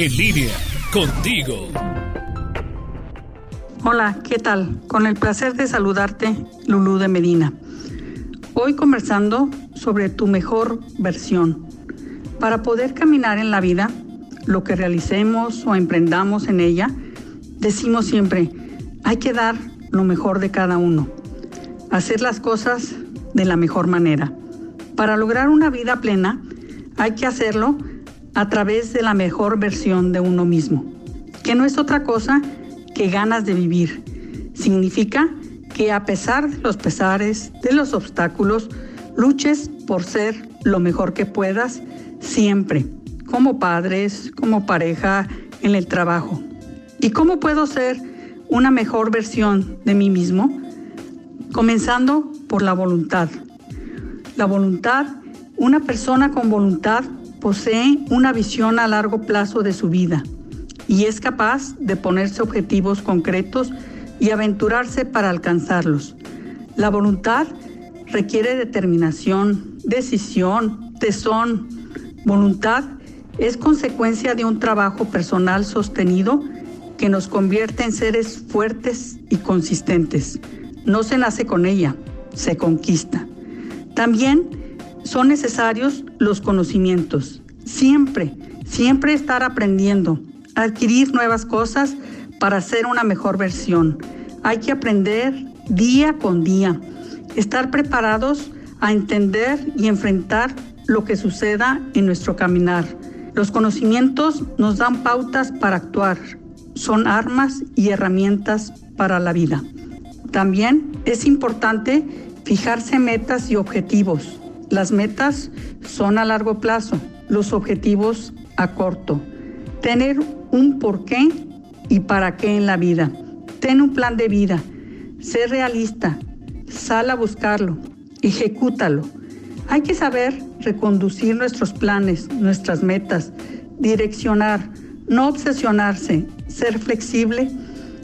En línea, contigo. Hola, ¿qué tal? Con el placer de saludarte, Lulú de Medina. Hoy conversando sobre tu mejor versión. Para poder caminar en la vida, lo que realicemos o emprendamos en ella, decimos siempre, hay que dar lo mejor de cada uno, hacer las cosas de la mejor manera. Para lograr una vida plena, hay que hacerlo a través de la mejor versión de uno mismo, que no es otra cosa que ganas de vivir. Significa que a pesar de los pesares, de los obstáculos, luches por ser lo mejor que puedas siempre, como padres, como pareja, en el trabajo. ¿Y cómo puedo ser una mejor versión de mí mismo? Comenzando por la voluntad. La voluntad, una persona con voluntad posee una visión a largo plazo de su vida y es capaz de ponerse objetivos concretos y aventurarse para alcanzarlos. La voluntad requiere determinación, decisión, tesón. Voluntad es consecuencia de un trabajo personal sostenido que nos convierte en seres fuertes y consistentes. No se nace con ella, se conquista. También son necesarios los conocimientos. Siempre, siempre estar aprendiendo, adquirir nuevas cosas para ser una mejor versión. Hay que aprender día con día, estar preparados a entender y enfrentar lo que suceda en nuestro caminar. Los conocimientos nos dan pautas para actuar, son armas y herramientas para la vida. También es importante fijarse metas y objetivos, las metas son a largo plazo, los objetivos a corto. Tener un por qué y para qué en la vida. Ten un plan de vida. Sé realista. Sal a buscarlo. Ejecútalo. Hay que saber reconducir nuestros planes, nuestras metas, direccionar, no obsesionarse, ser flexible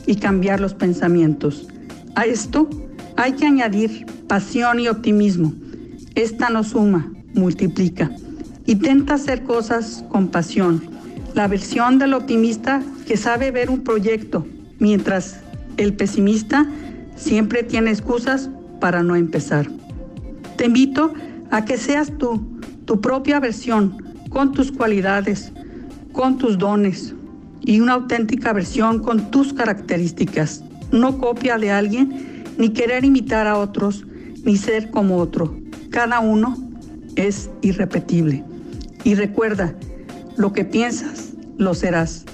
y cambiar los pensamientos. A esto hay que añadir pasión y optimismo esta no suma, multiplica. Intenta hacer cosas con pasión. La versión del optimista que sabe ver un proyecto, mientras el pesimista siempre tiene excusas para no empezar. Te invito a que seas tú, tu propia versión, con tus cualidades, con tus dones y una auténtica versión con tus características. No copia de alguien, ni querer imitar a otros, ni ser como otro. Cada uno es irrepetible. Y recuerda, lo que piensas, lo serás.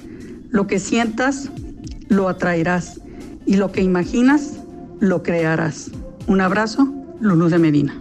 Lo que sientas, lo atraerás. Y lo que imaginas, lo crearás. Un abrazo, Lulú de Medina.